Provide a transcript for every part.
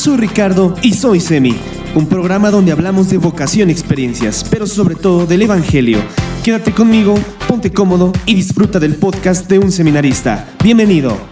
Soy Ricardo y soy Semi, un programa donde hablamos de vocación experiencias, pero sobre todo del Evangelio. Quédate conmigo, ponte cómodo y disfruta del podcast de un seminarista. Bienvenido.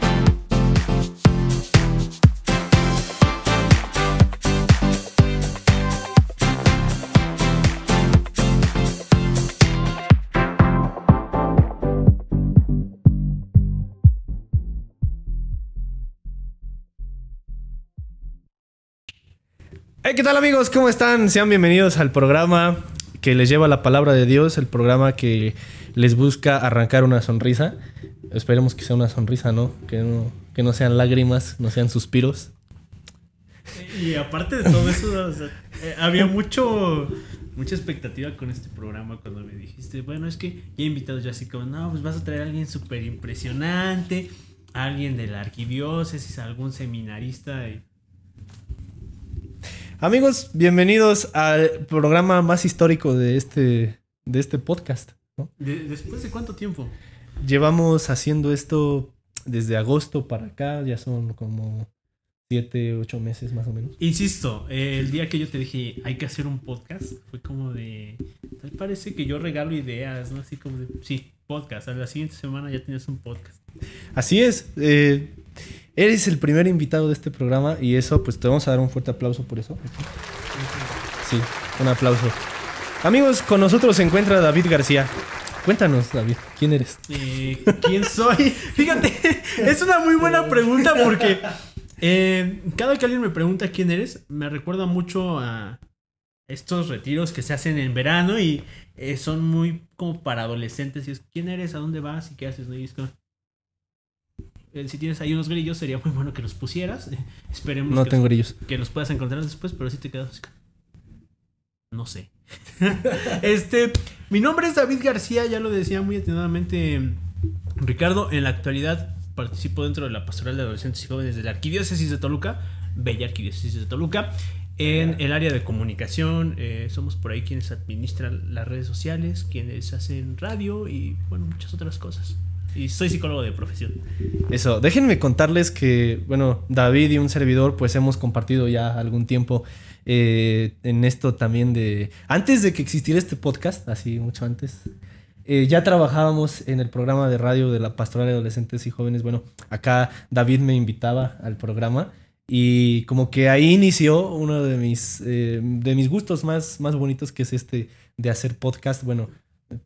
Hey, ¿qué tal amigos? ¿Cómo están? Sean bienvenidos al programa que les lleva la palabra de Dios, el programa que les busca arrancar una sonrisa. Esperemos que sea una sonrisa, ¿no? Que no, que no sean lágrimas, no sean suspiros. Y aparte de todo eso, eh, había mucho mucha expectativa con este programa cuando me dijiste, bueno, es que ya he invitado ya así como, no, pues vas a traer a alguien súper impresionante, alguien de la arquidiócesis, algún seminarista. y- Amigos, bienvenidos al programa más histórico de este, de este podcast. ¿no? De- ¿Después de cuánto tiempo? Llevamos haciendo esto desde agosto para acá, ya son como siete, ocho meses más o menos. Insisto, eh, el día que yo te dije hay que hacer un podcast, fue como de. Tal parece que yo regalo ideas, ¿no? Así como de. Sí, podcast. A la siguiente semana ya tienes un podcast. Así es. eh, eres el primer invitado de este programa y eso, pues te vamos a dar un fuerte aplauso por eso. Sí, un aplauso. Amigos, con nosotros se encuentra David García. Cuéntanos, David, ¿quién eres? Eh, ¿Quién soy? Fíjate, es una muy buena pregunta porque eh, cada que alguien me pregunta quién eres, me recuerda mucho a estos retiros que se hacen en verano y eh, son muy como para adolescentes. Y es, ¿quién eres? ¿A dónde vas? ¿Y qué haces? ¿No? Y es como, si tienes ahí unos grillos, sería muy bueno que los pusieras. Esperemos No que, tengo grillos. los, que los puedas encontrar después, pero si te quedas No sé. este, mi nombre es David García, ya lo decía muy atinadamente Ricardo. En la actualidad participo dentro de la Pastoral de Adolescentes y Jóvenes de la Arquidiócesis de Toluca, Bella Arquidiócesis de Toluca, en el área de comunicación. eh, somos por ahí quienes administran las redes sociales, quienes hacen radio y, bueno, muchas otras cosas. Y soy psicólogo de profesión. Eso, déjenme contarles que, bueno, David y un servidor, pues hemos compartido ya algún tiempo eh, en esto también de... Antes de que existiera este podcast, así mucho antes, eh, ya trabajábamos en el programa de radio de la Pastoral de Adolescentes y Jóvenes. Bueno, acá David me invitaba al programa y como que ahí inició uno de mis, eh, de mis gustos más, más bonitos, que es este de hacer podcast. Bueno,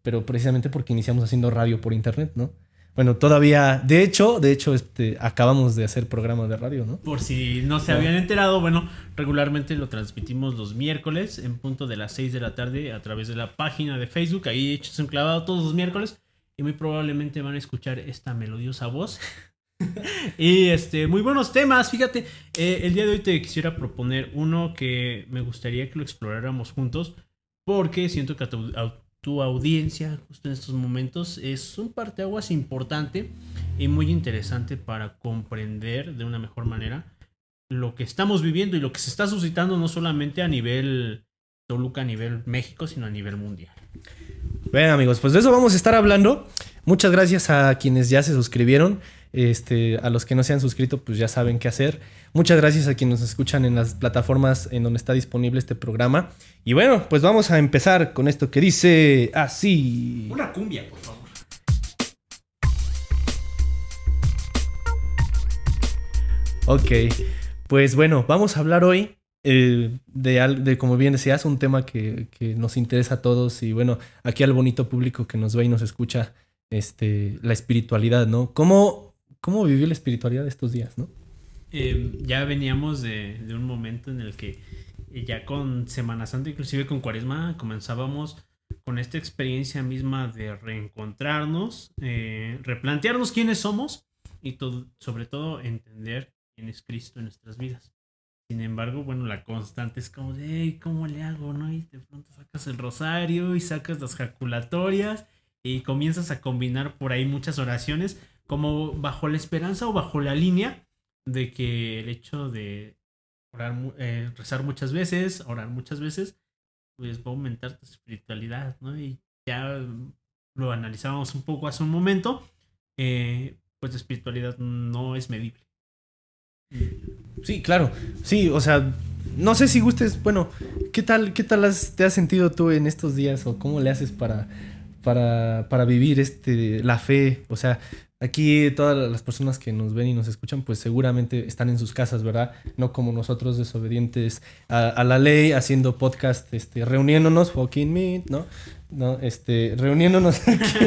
pero precisamente porque iniciamos haciendo radio por internet, ¿no? Bueno, todavía, de hecho, de hecho, este, acabamos de hacer programa de radio, ¿no? Por si no se habían enterado, bueno, regularmente lo transmitimos los miércoles en punto de las 6 de la tarde a través de la página de Facebook. Ahí echas un clavado todos los miércoles y muy probablemente van a escuchar esta melodiosa voz. y este, muy buenos temas. Fíjate, eh, el día de hoy te quisiera proponer uno que me gustaría que lo exploráramos juntos porque siento que a tu, a tu audiencia, justo en estos momentos, es un parteaguas importante y muy interesante para comprender de una mejor manera lo que estamos viviendo y lo que se está suscitando no solamente a nivel Toluca, a nivel México, sino a nivel mundial. Bien, amigos, pues de eso vamos a estar hablando. Muchas gracias a quienes ya se suscribieron. Este, a los que no se han suscrito, pues ya saben qué hacer. Muchas gracias a quienes nos escuchan en las plataformas en donde está disponible este programa. Y bueno, pues vamos a empezar con esto que dice así. Una cumbia, por favor. Ok, pues bueno, vamos a hablar hoy eh, de, al- de, como bien decías, un tema que, que nos interesa a todos y bueno, aquí al bonito público que nos ve y nos escucha, este, la espiritualidad, ¿no? ¿Cómo, cómo vivió la espiritualidad estos días, no? Eh, ya veníamos de, de un momento en el que eh, ya con Semana Santa, inclusive con Cuaresma, comenzábamos con esta experiencia misma de reencontrarnos, eh, replantearnos quiénes somos y sobre todo entender quién es Cristo en nuestras vidas. Sin embargo, bueno, la constante es como de, "Ey, ¿cómo le hago? ¿no? Y de pronto sacas el rosario y sacas las jaculatorias y comienzas a combinar por ahí muchas oraciones como bajo la esperanza o bajo la línea de que el hecho de orar, eh, rezar muchas veces, orar muchas veces, pues va a aumentar tu espiritualidad, ¿no? Y ya lo analizábamos un poco hace un momento, eh, pues la espiritualidad no es medible. Sí, claro. Sí, o sea, no sé si gustes, bueno, ¿qué tal, qué tal te has sentido tú en estos días o cómo le haces para, para, para vivir este, la fe? O sea, aquí todas las personas que nos ven y nos escuchan, pues seguramente están en sus casas, ¿verdad? No como nosotros desobedientes a, la ley, haciendo podcast, este, reuniéndonos, fucking meet, ¿no? ¿no? Este, reuniéndonos aquí,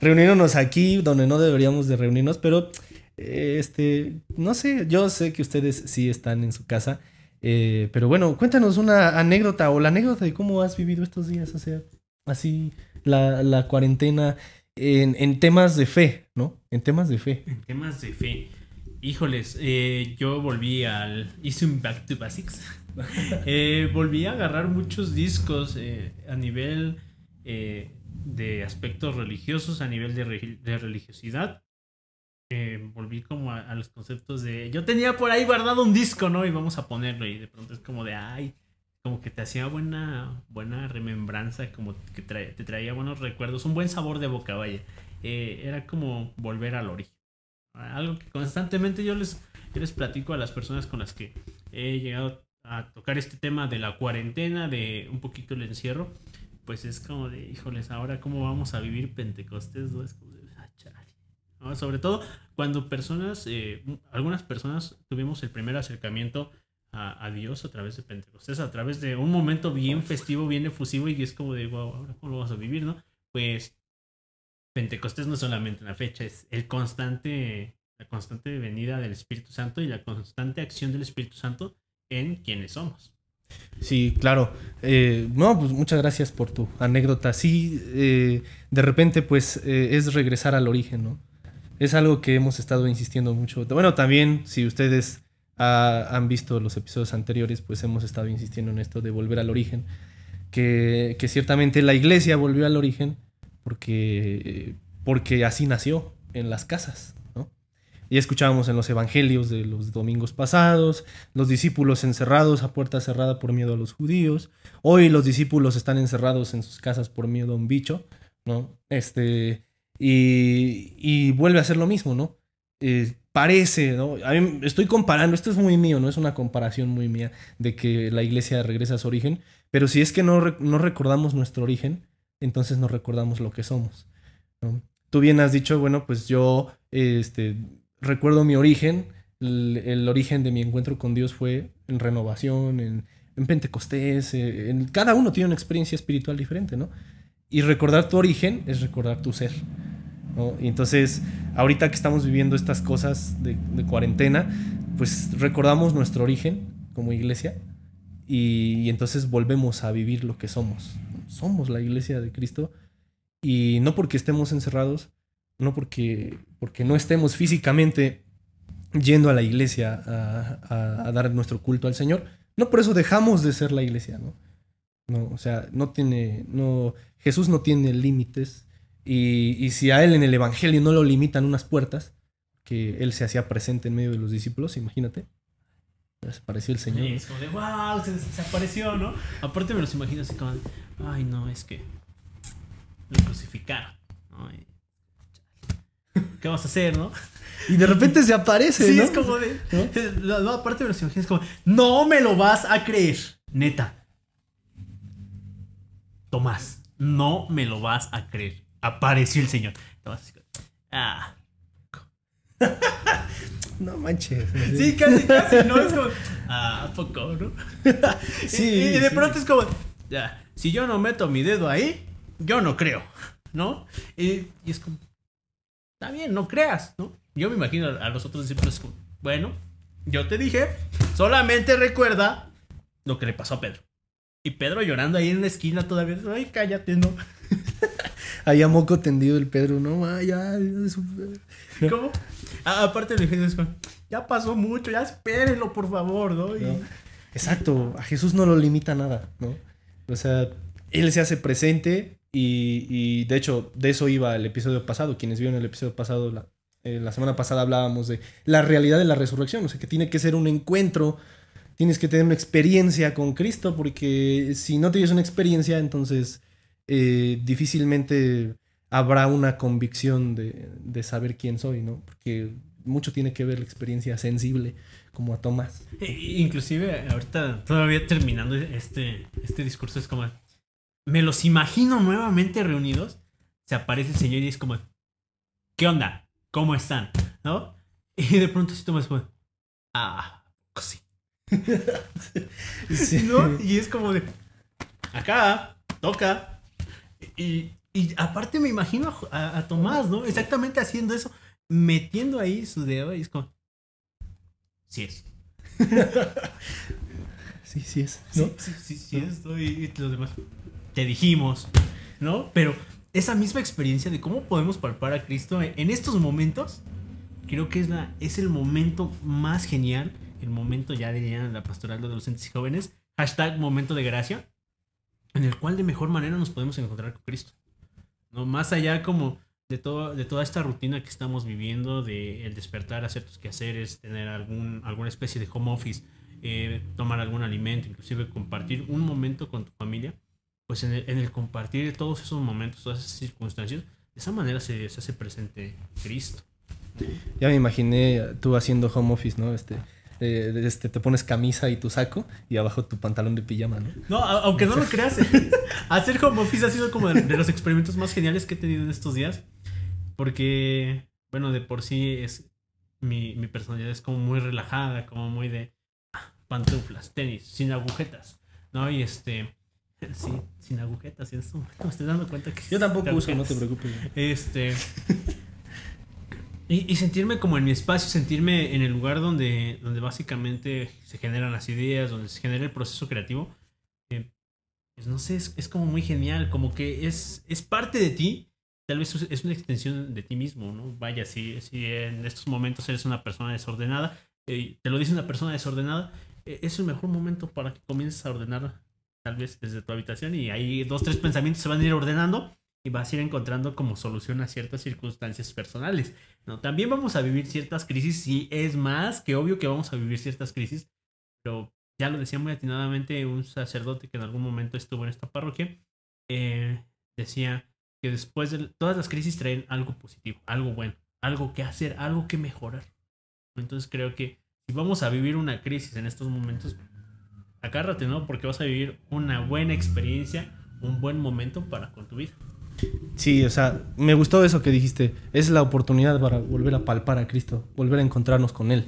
reuniéndonos aquí donde no deberíamos de reunirnos, pero este, no sé, yo sé que ustedes sí están en su casa, eh, pero bueno, cuéntanos una anécdota o la anécdota de cómo has vivido estos días, o sea, así la, la cuarentena en, en, temas de fe, ¿no? En temas de fe. En temas de fe. Híjoles, eh, yo volví al... Hice un Back to Basics. Eh, volví a agarrar muchos discos a nivel eh, de aspectos religiosos, a nivel de, de religiosidad. Eh, volví como a, los conceptos de yo tenía por ahí guardado un disco, ¿no? Y vamos a ponerlo y de pronto es como de ay, como que te hacía buena buena remembranza, como que te traía buenos recuerdos, un buen sabor de boca, vaya. Eh, era como volver al origen. Algo que constantemente yo les, yo les platico a las personas con las que he llegado a tocar este tema de la cuarentena, de un poquito el encierro pues es como de, híjoles, ahora cómo vamos a vivir Pentecostés, ¿no? Es como de, ah, Sobre todo cuando personas, eh, algunas personas tuvimos el primer acercamiento a, Dios a través de Pentecostés, a través de un momento bien festivo, bien efusivo y es como de, wow, ahora cómo lo vamos a vivir, ¿no? Pues Pentecostés no es solamente una fecha, es el constante, la constante venida del Espíritu Santo y la constante acción del Espíritu Santo en quienes somos. Sí, claro. Eh, no, pues muchas gracias por tu anécdota. Sí, eh, de repente pues eh, es regresar al origen, ¿no? Es algo que hemos estado insistiendo mucho. Bueno, también si ustedes han visto los episodios anteriores, pues hemos estado insistiendo en esto de volver al origen. Que, que ciertamente la iglesia volvió al origen porque, porque así nació en las casas. Ya escuchábamos en los evangelios de los domingos pasados, los discípulos encerrados a puerta cerrada por miedo a los judíos. Hoy los discípulos están encerrados en sus casas por miedo a un bicho, ¿no? Este, y, vuelve a ser lo mismo, ¿no? Eh, parece, ¿no? estoy comparando, esto es muy mío, no es una comparación muy mía de que la iglesia regresa a su origen, pero si es que no, recordamos nuestro origen, entonces no recordamos lo que somos. Tú bien has dicho, bueno, pues yo, este, recuerdo mi origen, el, origen de mi encuentro con Dios fue en renovación, en, Pentecostés, eh, cada uno tiene una experiencia espiritual diferente, ¿no? Y recordar tu origen es recordar tu ser. Y entonces, ahorita que estamos viviendo estas cosas de, cuarentena, pues recordamos nuestro origen como iglesia y, y, entonces volvemos a vivir lo que somos. Somos la iglesia de Cristo y no porque estemos encerrados, no porque, porque no estemos físicamente yendo a la iglesia a, dar nuestro culto al Señor, no por eso dejamos de ser la iglesia, ¿no? No, o sea, no tiene, no, Jesús no tiene límites y, si a él en el Evangelio no lo limitan unas puertas, que él se hacía presente en medio de los discípulos, imagínate. Se apareció el Señor. es como de, wow, se, apareció, ¿no? Aparte me los imagino así como, ay, no, es que lo crucificaron. ¿no? ¿Qué vamos a hacer, no? Y de repente se aparece, sí, es como de. ¿no? aparte de los es como, no me lo vas a creer. Neta. Tomás, no me lo vas a creer. Apareció el señor. Ah. no manches. Sí, casi, casi, ¿no? Es como, ah, poco, ¿no? sí. Y, de pronto es como, ya, si yo no meto mi dedo ahí, yo no creo, ¿no? y es como, está bien, no creas, ¿no? Yo me imagino a los otros discípulos como, bueno, yo te dije, solamente recuerda lo que le pasó a Pedro. Y Pedro llorando ahí en la esquina todavía, ay, cállate, ¿no? Ahí a moco tendido el Pedro, no, vaya. ¿Cómo? Ah, aparte le dije, ya pasó mucho, ya espérenlo, por favor, ¿no? Exacto, a Jesús no lo limita nada, ¿no? O sea, Él se hace presente y, de hecho, de eso iba el episodio pasado. Quienes vieron el episodio pasado, la, eh, la semana pasada hablábamos de la realidad de la resurrección. O sea, que tiene que ser un encuentro, tienes que tener una experiencia con Cristo, porque si no tienes una experiencia, entonces eh, difícilmente habrá una convicción de, de, saber quién soy, ¿no? Porque mucho tiene que ver la experiencia sensible, como a Tomás. E- inclusive, ahorita, todavía terminando este, este discurso, es como... Me los imagino nuevamente reunidos. Se aparece el Señor y es como... ¿Qué onda? ¿Cómo están? ¿No? Y de pronto sí Tomás como... Ah, pues sí. Sí. ¿no? Y es como de. Acá, toca. Y, y aparte me imagino a, Tomás, ¿no? Exactamente haciendo eso, metiendo ahí su dedo y es como. Sí es. Sí, sí es. Sí, ¿no? sí, sí, sí es. Y, y los demás. Te dijimos, ¿no? Pero esa misma experiencia de cómo podemos palpar a Cristo en en estos momentos, creo que es, la, es el momento más genial. El momento, ya dirían la pastoral de adolescentes y jóvenes. Hashtag momento de gracia. En el cual de mejor manera nos podemos encontrar con Cristo. ¿no? Más allá como de, todo, de toda esta rutina que estamos viviendo, de el despertar, hacer tus quehaceres, tener algún, alguna especie de home office, eh, tomar algún alimento, inclusive compartir un momento con tu familia, pues en el, en el compartir todos esos momentos, todas esas circunstancias, de esa manera se, se hace presente Cristo. Ya me imaginé tú haciendo home office, ¿no? Este, eh, este, te pones camisa y tu saco y abajo tu pantalón de pijama, ¿no? No, a- aunque no lo creas, hacer home office ha sido como de, de los experimentos más geniales que he tenido en estos días. Porque, bueno, de por sí es. Mi, mi personalidad es como muy relajada, como muy de ah, pantuflas, tenis, sin agujetas, ¿no? Y este. Sí, sin agujetas, y en esto me estoy dando cuenta que. Yo tampoco uso, no te preocupes. Este. Y, y sentirme como en mi espacio, sentirme en el lugar donde, donde básicamente se generan las ideas, donde se genera el proceso creativo. eh, pues no sé, es, es como muy genial, como que es, es parte de ti. Tal vez es una extensión de ti mismo, ¿no? Vaya, si, si en estos momentos eres una persona desordenada, eh, te lo dice una persona desordenada, eh, es el mejor momento para que comiences a ordenar, tal vez desde tu habitación, y ahí dos, tres pensamientos se van a ir ordenando y vas a ir encontrando como solución a ciertas circunstancias personales. ¿no? También vamos a vivir ciertas crisis, sí, es más que obvio que vamos a vivir ciertas crisis, pero ya lo decía muy atinadamente un sacerdote que en algún momento estuvo en esta parroquia, eh, decía que después de todas las crisis traen algo positivo, algo bueno, algo que hacer, algo que mejorar. Entonces creo que si vamos a vivir una crisis en estos momentos, agárrate, ¿no? Porque vas a vivir una buena experiencia, un buen momento para con tu vida. Sí, o sea, me gustó eso que dijiste. Es la oportunidad para volver a palpar a Cristo, volver a encontrarnos con Él,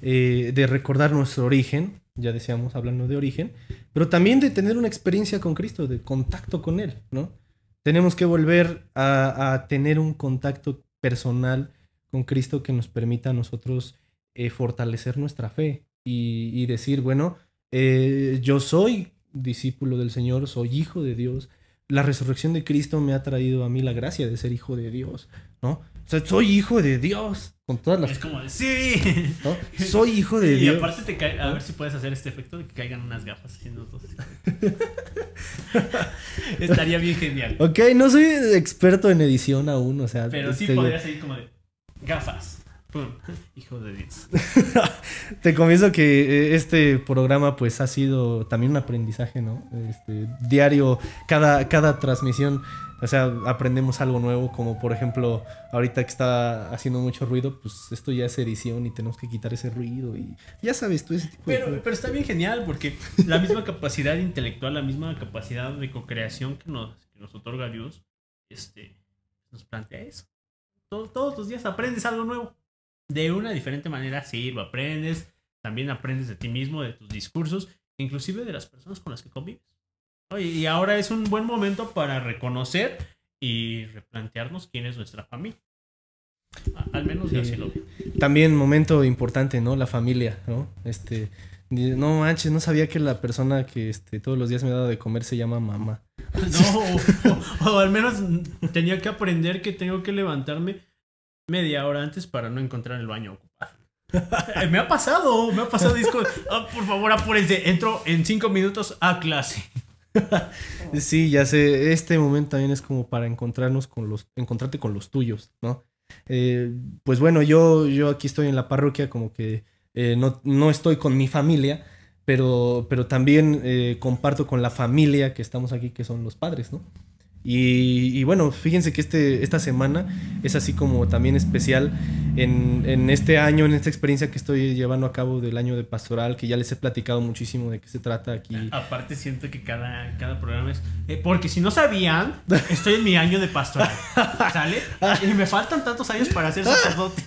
eh, de recordar nuestro origen, ya decíamos hablando de origen, pero también de tener una experiencia con Cristo, de contacto con Él, ¿no? Tenemos que volver a, tener un contacto personal con Cristo que nos permita a nosotros eh, fortalecer nuestra fe y, y decir, bueno, eh, yo soy discípulo del Señor, soy hijo de Dios, la resurrección de Cristo me ha traído a mí la gracia de ser hijo de Dios, ¿no? O sea, soy hijo de Dios, con todas las... Es como de, sí. ¿no? Soy hijo de y Dios. aparte te cae, a ver si puedes hacer este efecto de que caigan unas gafas en los dos. Estaría bien genial. Ok, no soy experto en edición aún, o sea... Pero sí te, podría ser como de gafas. Pum. Hijo de Dios. te confieso que eh, este programa pues ha sido también un aprendizaje, ¿no? Este, diario, cada, cada transmisión, o sea, aprendemos algo nuevo, como por ejemplo, ahorita que está haciendo mucho ruido, pues esto ya es edición y tenemos que quitar ese ruido y ya sabes tú ese tipo de Pero, cosas. pero está bien genial porque la misma capacidad intelectual, la misma capacidad de co-creación que nos, que nos otorga Dios, este, nos plantea eso. Todo- todos los días aprendes algo nuevo. De una diferente manera, sí, lo aprendes. También aprendes de ti mismo, de tus discursos, inclusive de las personas con las que convives. Y ahora es un buen momento para reconocer y replantearnos quién es nuestra familia. A- Al menos yo Sí. así lo veo. También momento importante, ¿no? La familia, ¿no? Este, no manches, no sabía que la persona que este, todos los días me daba de comer se llama mamá. No, o, o- o al menos tenía que aprender que tengo que levantarme media hora antes para no encontrar el baño ocupado. Eh, me ha pasado, me ha pasado disco. Ah, por favor, apúrense. Entro en cinco minutos a clase. Sí, ya sé, este momento también es como para encontrarnos con los, encontrarte con los tuyos, ¿no? Eh, pues bueno, yo, yo aquí estoy en la parroquia como que eh, no, no estoy con mi familia, pero, pero también comparto con la familia que estamos aquí, que son los padres, ¿no? Y, y, bueno, fíjense que este, esta semana es así como también especial en, en, este año, en esta experiencia que estoy llevando a cabo del año de pastoral, que ya les he platicado muchísimo de qué se trata aquí. Aparte siento que cada, cada programa es... Eh, porque si no sabían, estoy en mi año de pastoral. ¿Sale? Y me faltan tantos años para ser sacerdote.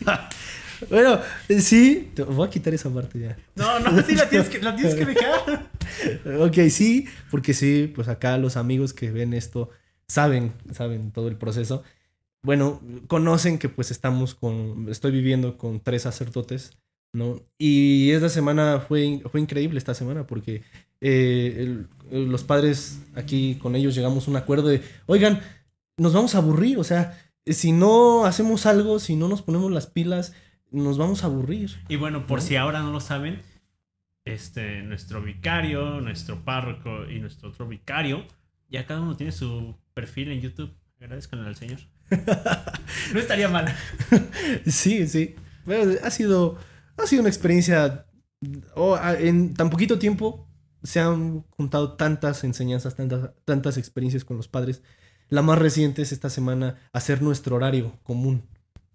Bueno, sí, te voy a quitar esa parte ya. No, no, sí la tienes que, la tienes que dejar. ok, sí, porque sí, pues acá los amigos que ven esto saben, saben todo el proceso. Bueno, conocen que pues estamos con, estoy viviendo con tres sacerdotes, ¿no? Y esta semana fue, fue increíble esta semana porque eh, el, los padres aquí con ellos llegamos a un acuerdo de, oigan, nos vamos a aburrir, o sea, si no hacemos algo, si no nos ponemos las pilas, nos vamos a aburrir. Y bueno, por ¿no? si ahora no lo saben, este, nuestro vicario, nuestro párroco y nuestro otro vicario, ya cada uno tiene su perfil en YouTube. Agradezcanle al Señor. no estaría mal. sí, sí. Bueno, ha sido, ha sido una experiencia. Oh, en tan poquito tiempo se han juntado tantas enseñanzas, tantas, tantas experiencias con los padres. La más reciente es esta semana hacer nuestro horario común,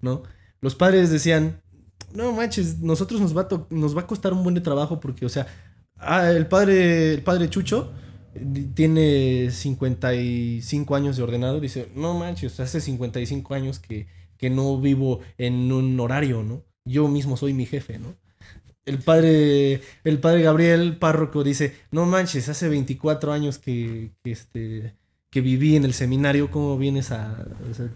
¿no? Los padres decían, no manches, nosotros nos va a, nos va a costar un buen de trabajo porque, o sea, ah, el padre, el padre Chucho tiene 55 años de ordenado, dice, no manches, hace 55 años que, que no vivo en un horario, ¿no? Yo mismo soy mi jefe, ¿no? El padre, el padre Gabriel Párroco dice, no manches, hace 24 años que, que, este, que viví en el seminario, ¿cómo vienes a...? O sea,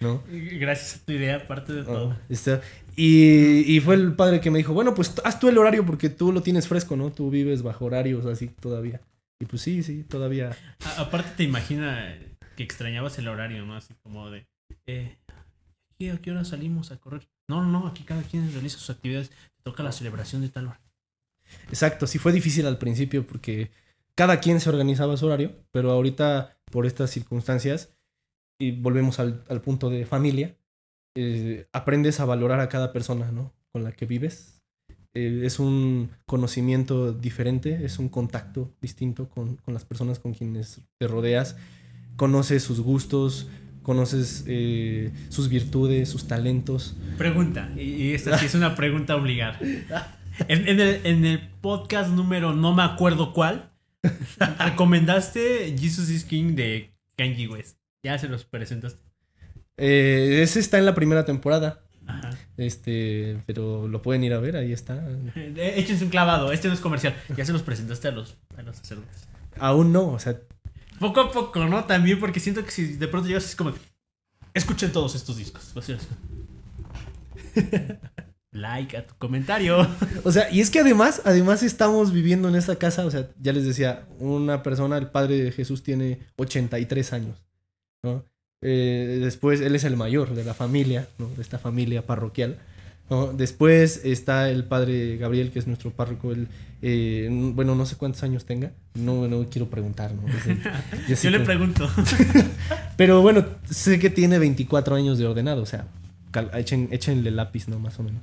¿no? Gracias a tu idea, aparte de todo. Oh, está. Y, y, fue el padre que me dijo, bueno, pues haz tú el horario porque tú lo tienes fresco, ¿no? Tú vives bajo horarios así todavía. Y pues sí, sí, todavía. A aparte te imagina que extrañabas el horario, ¿no? Así como de, eh, ¿a qué hora salimos a correr? No, no, aquí cada quien realiza sus actividades. Te toca la celebración de tal hora. Exacto, sí fue difícil al principio porque cada quien se organizaba su horario, pero ahorita por estas circunstancias, y volvemos al, al punto de familia, eh, aprendes a valorar a cada persona, ¿no? Con la que vives. Eh, es un conocimiento diferente, es un contacto distinto con, con, las personas con quienes te rodeas. Conoces sus gustos, conoces eh, sus virtudes, sus talentos. Pregunta, y esta sí es una pregunta obligada. En, en, el, en el podcast número no me acuerdo cuál, recomendaste Jesus is King de Kanye West. Ya se los presentaste. Eh, ese está en la primera temporada. Este, pero lo pueden ir a ver, ahí está. Échense un clavado, este no es comercial. Ya se los presentaste a los, a los sacerdotes. Aún no, o sea. Poco a poco, ¿no? También porque siento que si de pronto llegas es como. Escuchen todos estos discos. like a tu comentario. O sea, y es que además, además estamos viviendo en esta casa, o sea, ya les decía, una persona, el padre de Jesús tiene 83 años, ¿no? Eh, después, él es el mayor de la familia, ¿no? de esta familia parroquial. ¿no? Después está el padre Gabriel, que es nuestro párroco. Él, eh, bueno, no sé cuántos años tenga. No, no quiero preguntar. ¿no? Yo, Yo le pregunto. Pero bueno, sé que tiene 24 años de ordenado. O sea, echen, échenle lápiz, ¿no? Más o menos.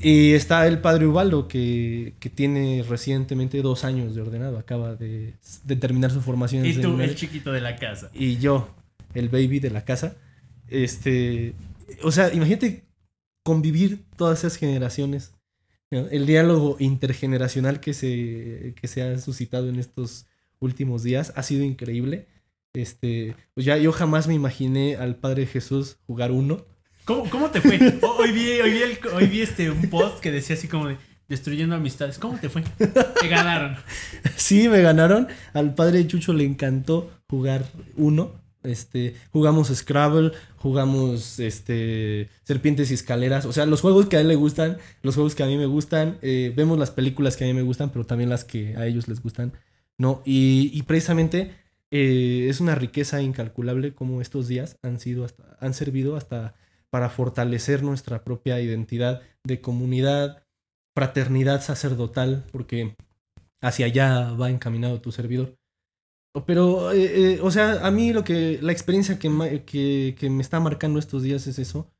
Y está el padre Ubaldo, que, que, tiene recientemente dos años de ordenado. Acaba de, de terminar su formación. Y tú, el chiquito de la casa. Y yo, el baby de la casa. Este, o sea, imagínate convivir todas esas generaciones. ¿no? El diálogo intergeneracional que se, que se ha suscitado en estos últimos días ha sido increíble. Este, pues ya yo jamás me imaginé al Padre Jesús jugar uno. ¿Cómo, cómo te fue? Hoy vi, hoy vi, el, hoy vi este, un post que decía así como de destruyendo amistades. ¿Cómo te fue? Te ganaron. Sí, me ganaron. Al padre Chucho le encantó jugar uno. Este, jugamos Scrabble, jugamos este, Serpientes y Escaleras. O sea, los juegos que a él le gustan, los juegos que a mí me gustan. Eh, vemos las películas que a mí me gustan, pero también las que a ellos les gustan. ¿no? Y, precisamente eh, es una riqueza incalculable como estos días han, sido han servido hasta para fortalecer nuestra propia identidad de comunidad, fraternidad sacerdotal, porque hacia allá va encaminado tu servidor. Pero, eh, eh, o sea, a mí lo que, la experiencia que, que, que, me está marcando estos días es eso,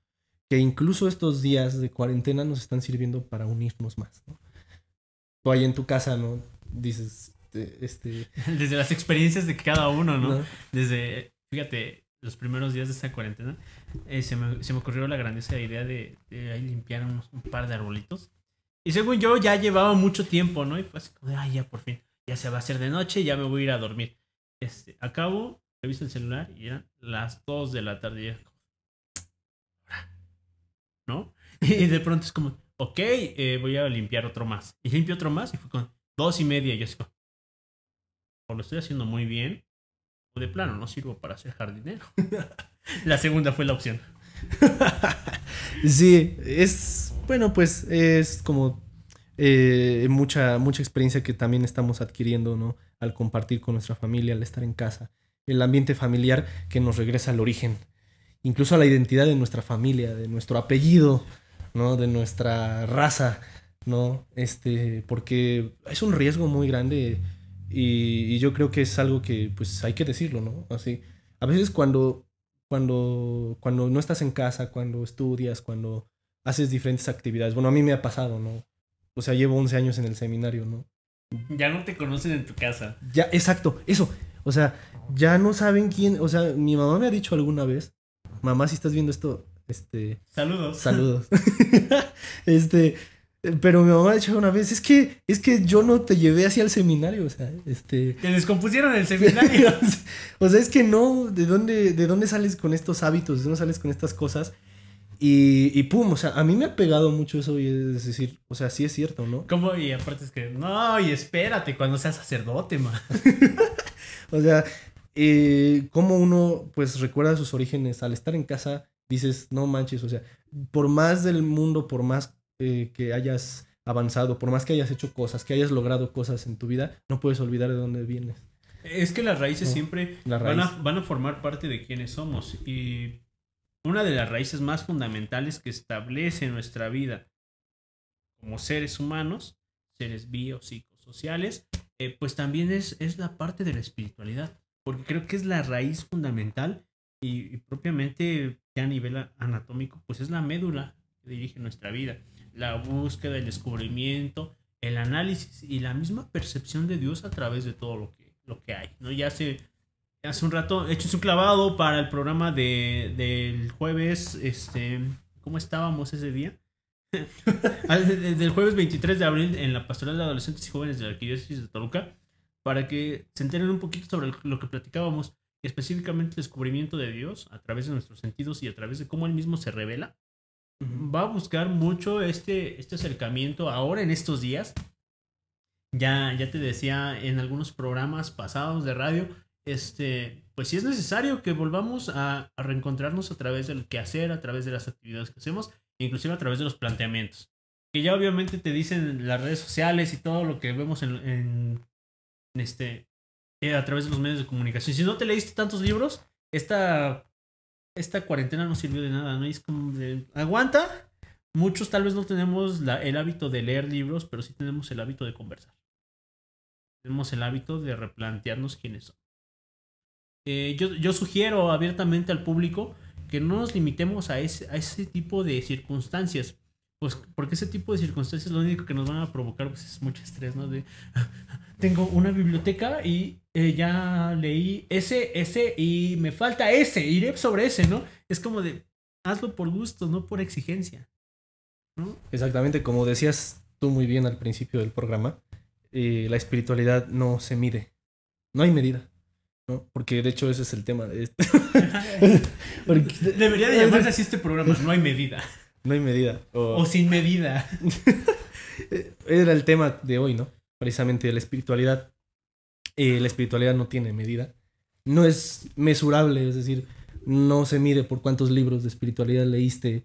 que incluso estos días de cuarentena nos están sirviendo para unirnos más, ¿no? Tú ahí en tu casa, ¿no? Dices, este... Desde las experiencias de cada uno, ¿no? ¿no? Desde fíjate, los primeros días de esta cuarentena, eh, se, me, se, me, ocurrió la grandiosa idea de, de ahí limpiar unos, un par de arbolitos. Y según yo, ya llevaba mucho tiempo, ¿no? Y fue así como ay, ya por fin, ya se va a hacer de noche, ya me voy a ir a dormir. Este, acabo, reviso el celular y eran las 2 de la tarde. Y ¿No? Y de pronto es como, ok, eh, voy a limpiar otro más. Y limpio otro más y fue con dos y media. Y yo así o lo estoy haciendo muy bien, o de plano no sirvo para ser jardinero. la segunda fue la opción. sí, es, bueno, pues es como eh, mucha, mucha experiencia que también estamos adquiriendo, ¿no? Al compartir con nuestra familia, al estar en casa. El ambiente familiar que nos regresa al origen, incluso a la identidad de nuestra familia, de nuestro apellido, ¿no? De nuestra raza, ¿no? Este, porque es un riesgo muy grande y, yo creo que es algo que, pues, hay que decirlo, ¿no? Así, a veces cuando, cuando, cuando no estás en casa, cuando estudias, cuando haces diferentes actividades, bueno, a mí me ha pasado, ¿no? O sea, llevo 11 años en el seminario, ¿no? Ya no te conocen en tu casa. Ya, exacto, eso. O sea, ya no saben quién, o sea, mi mamá me ha dicho alguna vez, mamá, si estás viendo esto, este... Saludos. Saludos. este, pero mi mamá ha dicho una vez, es que, es que yo no te llevé hacia el seminario, o sea, este... Te descompusieron el seminario. o sea, es que no, ¿de dónde, ¿de dónde sales con estos hábitos? ¿De dónde sales con estas cosas? Y, y pum, o sea, a mí me ha pegado mucho eso y es decir, o sea, sí es cierto, ¿no? ¿Cómo? Y aparte es que, no, y espérate cuando seas sacerdote, ma. o sea, eh, cómo uno pues recuerda sus orígenes al estar en casa, dices, no manches, o sea, por más del mundo, por más eh, que hayas avanzado, por más que hayas hecho cosas, que hayas logrado cosas en tu vida, no puedes olvidar de dónde vienes. Es que las raíces siempre van, a, van a formar parte de quienes somos y una de las raíces más fundamentales que establece nuestra vida como seres humanos, seres biopsicosociales, eh, pues también es, es la parte de la espiritualidad, porque creo que es la raíz fundamental y, propiamente ya a nivel anatómico, pues es la médula que dirige nuestra vida la búsqueda, el descubrimiento, el análisis y la misma percepción de Dios a través de todo lo que, lo que hay. ¿no? Ya hace, hace un rato he hecho un clavado para el programa de, del jueves, este, ¿cómo estábamos ese día? del jueves 23 de abril en la Pastoral de Adolescentes y Jóvenes de la Arquidiócesis de Toluca, para que se enteren un poquito sobre lo que platicábamos, específicamente el descubrimiento de Dios a través de nuestros sentidos y a través de cómo Él mismo se revela va a buscar mucho este, este acercamiento ahora en estos días. Ya, ya te decía en algunos programas pasados de radio, este, pues si es necesario que volvamos a, reencontrarnos a través del quehacer, a través de las actividades que hacemos, inclusive a través de los planteamientos. Que ya obviamente te dicen las redes sociales y todo lo que vemos en, este, eh, a través de los medios de comunicación. Si no te leíste tantos libros, esta esta cuarentena no sirvió de nada, ¿no? es como de, aguanta. Muchos tal vez no tenemos el hábito de leer libros, pero sí tenemos el hábito de conversar. Tenemos el hábito de replantearnos quiénes son. Eh, yo, yo, sugiero abiertamente al público que no nos limitemos a ese, a ese tipo de circunstancias. Pues porque ese tipo de circunstancias lo único que nos van a provocar pues, es mucho estrés, ¿no? De, tengo una biblioteca y eh, ya leí ese, ese y me falta ese, iré sobre ese, ¿no? Es como de, hazlo por gusto, no por exigencia. Exactamente, como decías tú muy bien al principio del programa, eh, la espiritualidad no se mide, no hay medida. ¿No? Porque de hecho ese es el tema de este. Debería de llamarse así este programa, no hay medida. No hay medida. O, sin medida. Era el tema de hoy, ¿no? Precisamente de la espiritualidad. Eh, la espiritualidad no tiene medida. No es mesurable, es decir, no se mide por cuántos libros de espiritualidad leíste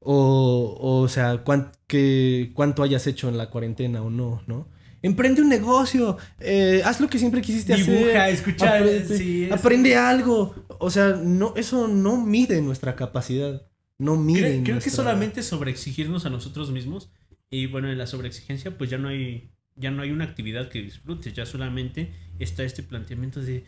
o, o sea, cuánto hayas hecho en la cuarentena o no, ¿no? Emprende un negocio, eh, haz lo que siempre quisiste Dibuja, hacer. escuchar, aprende, aprende algo. O sea, no, eso no mide nuestra capacidad. No mide. Creo, que solamente sobreexigirnos a nosotros mismos. Y bueno, en la sobreexigencia, pues ya no hay. Ya no hay una actividad que disfrutes. Ya solamente está este planteamiento de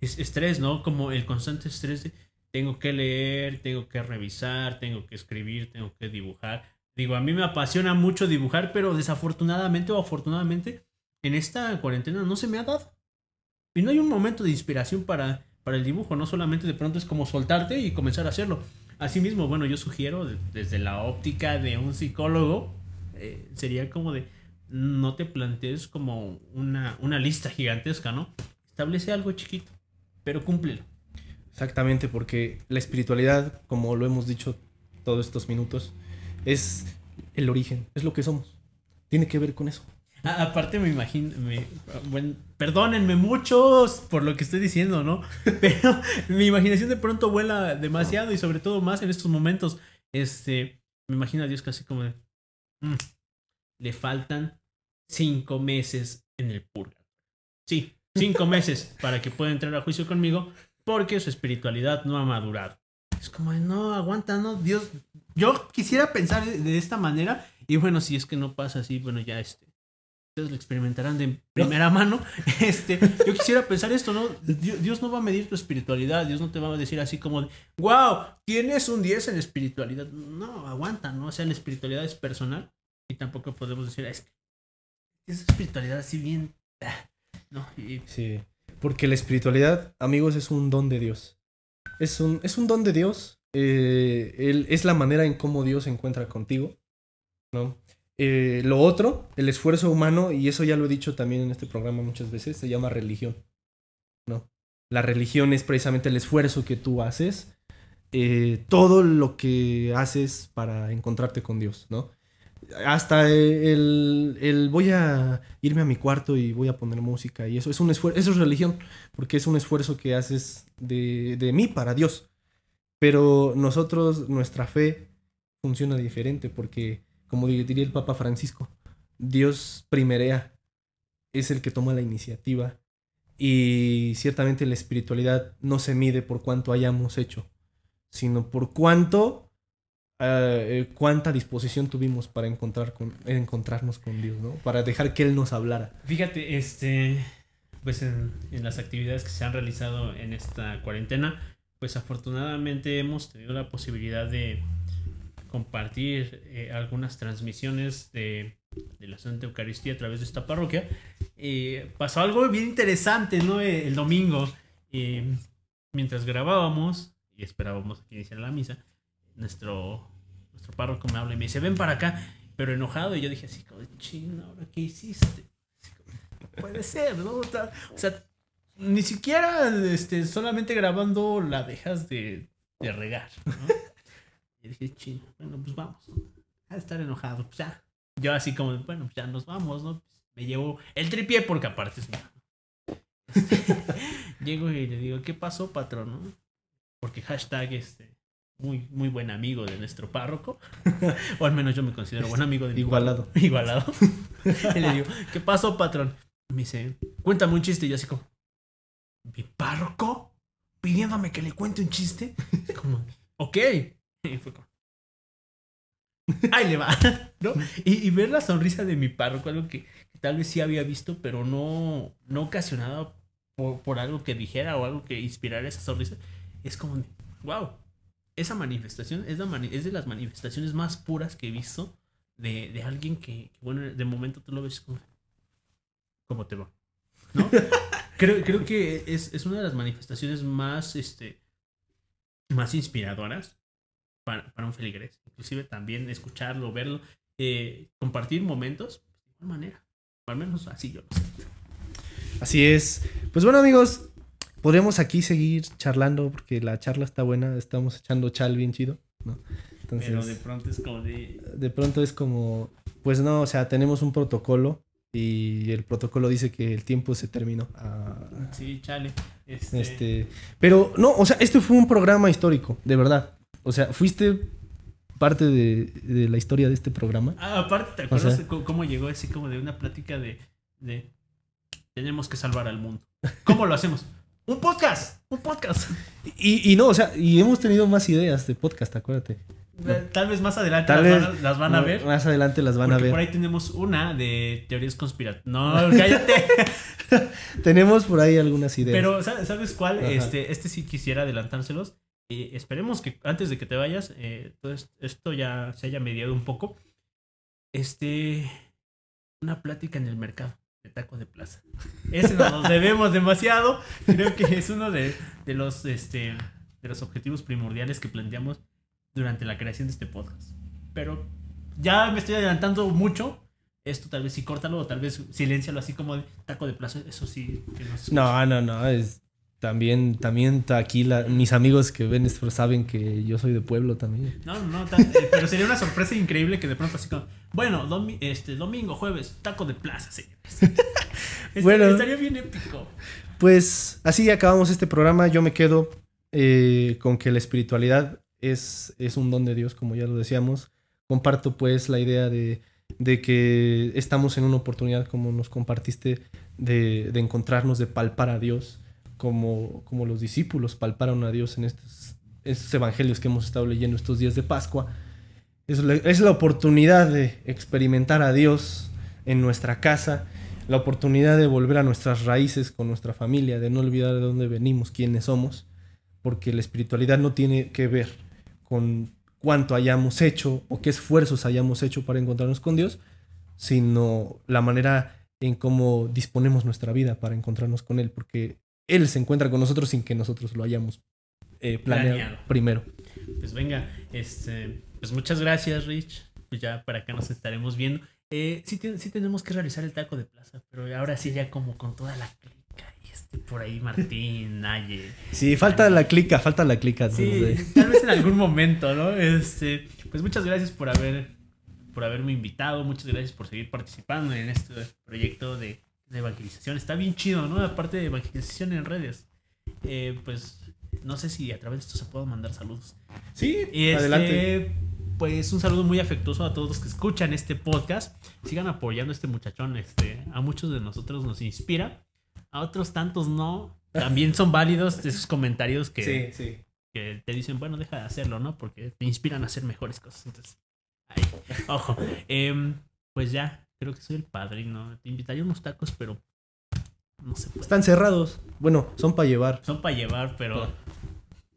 estrés, ¿no? Como el constante estrés de tengo que leer, tengo que revisar, tengo que escribir, tengo que dibujar. Digo, a mí me apasiona mucho dibujar, pero desafortunadamente o afortunadamente en esta cuarentena no se me ha dado. Y no hay un momento de inspiración para, para el dibujo, no solamente de pronto es como soltarte y comenzar a hacerlo. Asimismo, bueno, yo sugiero desde la óptica de un psicólogo, eh, sería como de, no te plantees como una, una lista gigantesca, ¿no? Establece algo chiquito, pero cúmplelo. Exactamente, porque la espiritualidad, como lo hemos dicho todos estos minutos, es el origen, es lo que somos. Tiene que ver con eso. Aparte me imagino, bueno, perdónenme muchos por lo que estoy diciendo, ¿no? Pero mi imaginación de pronto vuela demasiado y sobre todo más en estos momentos. Este, me imagino a Dios casi como de, mm, le faltan cinco meses en el purga. Sí, cinco meses para que pueda entrar a juicio conmigo porque su espiritualidad no ha madurado. Es como no, aguanta, no, Dios. Yo quisiera pensar de esta manera y bueno, si es que no pasa así, bueno, ya este lo experimentarán de primera mano. Este, yo quisiera pensar esto, ¿no? Dios, no va a medir tu espiritualidad, Dios no te va a decir así como, de, wow, tienes un 10 en espiritualidad. No, aguanta, ¿no? O sea, la espiritualidad es personal y tampoco podemos decir, es que esa espiritualidad así bien... Ah, no, Sí, porque la espiritualidad, amigos, es un don de Dios. Es un, es un don de Dios. Eh, él, es la manera en cómo Dios se encuentra contigo, ¿no? Eh, lo otro, el esfuerzo humano, y eso ya lo he dicho también en este programa muchas veces, se llama religión. ¿no? La religión es precisamente el esfuerzo que tú haces, eh, todo lo que haces para encontrarte con Dios, ¿no? Hasta el, el, voy a irme a mi cuarto y voy a poner música y eso es un esfuerzo, es religión, porque es un esfuerzo que haces de, de mí para Dios. Pero nosotros, nuestra fe funciona diferente porque como diría el Papa Francisco, Dios primerea, es el que toma la iniciativa y ciertamente la espiritualidad no se mide por cuánto hayamos hecho, sino por cuánto, eh, cuánta disposición tuvimos para encontrar con, encontrarnos con Dios, ¿no? Para dejar que Él nos hablara. Fíjate, este, pues en, en las actividades que se han realizado en esta cuarentena, pues afortunadamente hemos tenido la posibilidad de compartir eh, algunas transmisiones de, la Santa Eucaristía a través de esta parroquia. Eh, pasó algo bien interesante, ¿no? Eh, el domingo, mientras grabábamos y esperábamos que iniciara la misa, nuestro, nuestro párroco me habla y me dice, ven para acá, pero enojado. Y yo dije así como, chino, ¿ahora qué hiciste? puede ser, ¿no? O sea, ni siquiera este, solamente grabando la dejas de, de regar, ¿no? Y dije, chino, bueno, pues vamos. A estar enojado, pues ya. Yo así como, bueno, pues ya nos vamos, ¿no? Pues me llevo el tripié porque aparte es este, Llego y le digo, ¿qué pasó, patrón? ¿no? Porque hashtag este muy, muy buen amigo de nuestro párroco. o al menos yo me considero buen amigo de mi Igualado. Igualado. y le digo, ¿qué pasó, patrón? Me dice, cuéntame un chiste. Y yo así como, ¿mi párroco? Pidiéndome que le cuente un chiste. Como, ok. Y fue como. Ahí le va, ¿no? Y, ver la sonrisa de mi párroco, algo que, tal vez sí había visto, pero no, no ocasionado por, algo que dijera o algo que inspirara esa sonrisa, es como, wow, esa manifestación es, es de las manifestaciones más puras que he visto de, alguien que, bueno, de momento tú lo ves como, ¿cómo te va? ¿No? creo, creo que es, es, una de las manifestaciones más, este, más inspiradoras para, un feligres. Inclusive también escucharlo, verlo, eh, compartir momentos de igual manera. al menos así yo lo sé. Así es. Pues bueno amigos, podríamos aquí seguir charlando porque la charla está buena. Estamos echando chal bien chido, ¿no? Pero de pronto es como de... De pronto es como... Pues no, o sea, tenemos un protocolo y el protocolo dice que el tiempo se terminó. Ah, sí, chale. Este... este... Pero no, o sea, este fue un programa histórico, de verdad. O sea, fuiste parte de, la historia de este programa. Ah, aparte, ¿te acuerdas cómo llegó así como de una plática de, de tenemos que salvar al mundo? ¿Cómo lo hacemos? Un podcast, un podcast. Y, y no, o sea, y hemos tenido más ideas de podcast, acuérdate. Eh, tal vez más adelante las, van a, ver. Más adelante las van a ver. Por ahí tenemos una de teorías conspirativas. No, cállate. tenemos por ahí algunas ideas. Pero, ¿sabes cuál? Este, este sí quisiera adelantárselos. Y esperemos que antes de que te vayas, eh, todo esto ya se haya mediado un poco. Este. Una plática en el mercado. De taco de plaza. Ese nos lo debemos demasiado. Creo que es uno de, de los, este, de los objetivos primordiales que planteamos durante la creación de este podcast. Pero ya me estoy adelantando mucho. Esto tal vez sí córtalo o tal vez silencialo así como de taco de plaza. Eso sí. Que no. No, no, no. Es, también, también ta- aquí la- mis amigos que ven esto saben que yo soy de pueblo también. No, no, eh, pero sería una sorpresa increíble que de pronto así como, bueno, domi- este, domingo, jueves, taco de plaza, señores. Estaría- Bueno. estaría bien épico. Pues así acabamos este programa. Yo me quedo eh, con que la espiritualidad es, es un don de Dios, como ya lo decíamos. Comparto pues la idea de, de que estamos en una oportunidad, como nos compartiste, de, de encontrarnos, de palpar a Dios, como, como los discípulos palparon a Dios en estos, estos evangelios que hemos estado leyendo estos días de Pascua. Es la, es la oportunidad de experimentar a Dios en nuestra casa, la oportunidad de volver a nuestras raíces con nuestra familia, de no olvidar de dónde venimos, quiénes somos, porque la espiritualidad no tiene que ver con cuánto hayamos hecho o qué esfuerzos hayamos hecho para encontrarnos con Dios, sino la manera en cómo disponemos nuestra vida para encontrarnos con Él, porque Él se encuentra con nosotros sin que nosotros lo hayamos eh, planeado, Planeado. primero. Pues venga, este, pues muchas gracias, Rich. Pues ya para acá nos estaremos viendo. Eh, sí, te- sí tenemos que realizar el taco de plaza, pero ahora sí ya como con toda la clica y este por ahí Martín, Naye. Sí, falta la clica, falta la clica. Sí, tal vez en algún momento, ¿no? Este, pues muchas gracias por haber por haberme invitado, muchas gracias por seguir participando en este proyecto de, de evangelización. Está bien chido, ¿no? Aparte de evangelización en redes. Eh, pues no sé si a través de esto se puedo mandar saludos. sí, este, adelante. Pues un saludo muy afectuoso a todos los que escuchan este podcast. Sigan apoyando a este muchachón. Este, a muchos de nosotros nos inspira. A otros tantos no. También son válidos esos comentarios que, Sí, sí. que te dicen, bueno, deja de hacerlo, ¿no? Porque te inspiran a hacer mejores cosas. Entonces, ahí, ojo. Em, pues ya, creo que soy el padrino. Te invitaría unos tacos, pero no se puede. Están cerrados. Bueno, son para llevar. Son para llevar, pero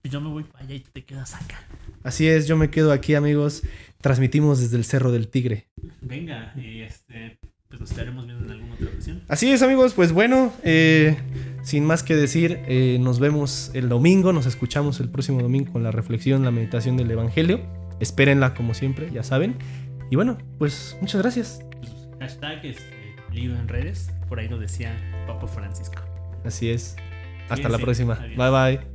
yo me voy para allá y tú te quedas acá. Así es, yo me quedo aquí, amigos. Transmitimos desde el Cerro del Tigre. Venga, y este, pues nos estaremos viendo en alguna otra ocasión. Así es, amigos. Pues bueno, eh, sin más que decir, eh, nos vemos el domingo. Nos escuchamos el próximo domingo con la reflexión, la meditación del Evangelio. Espérenla como siempre, ya saben. Y bueno, pues muchas gracias. Hashtag este, libro en redes, por ahí lo decía Papa Francisco. Así es. Hasta la próxima. Adiós. Bye bye.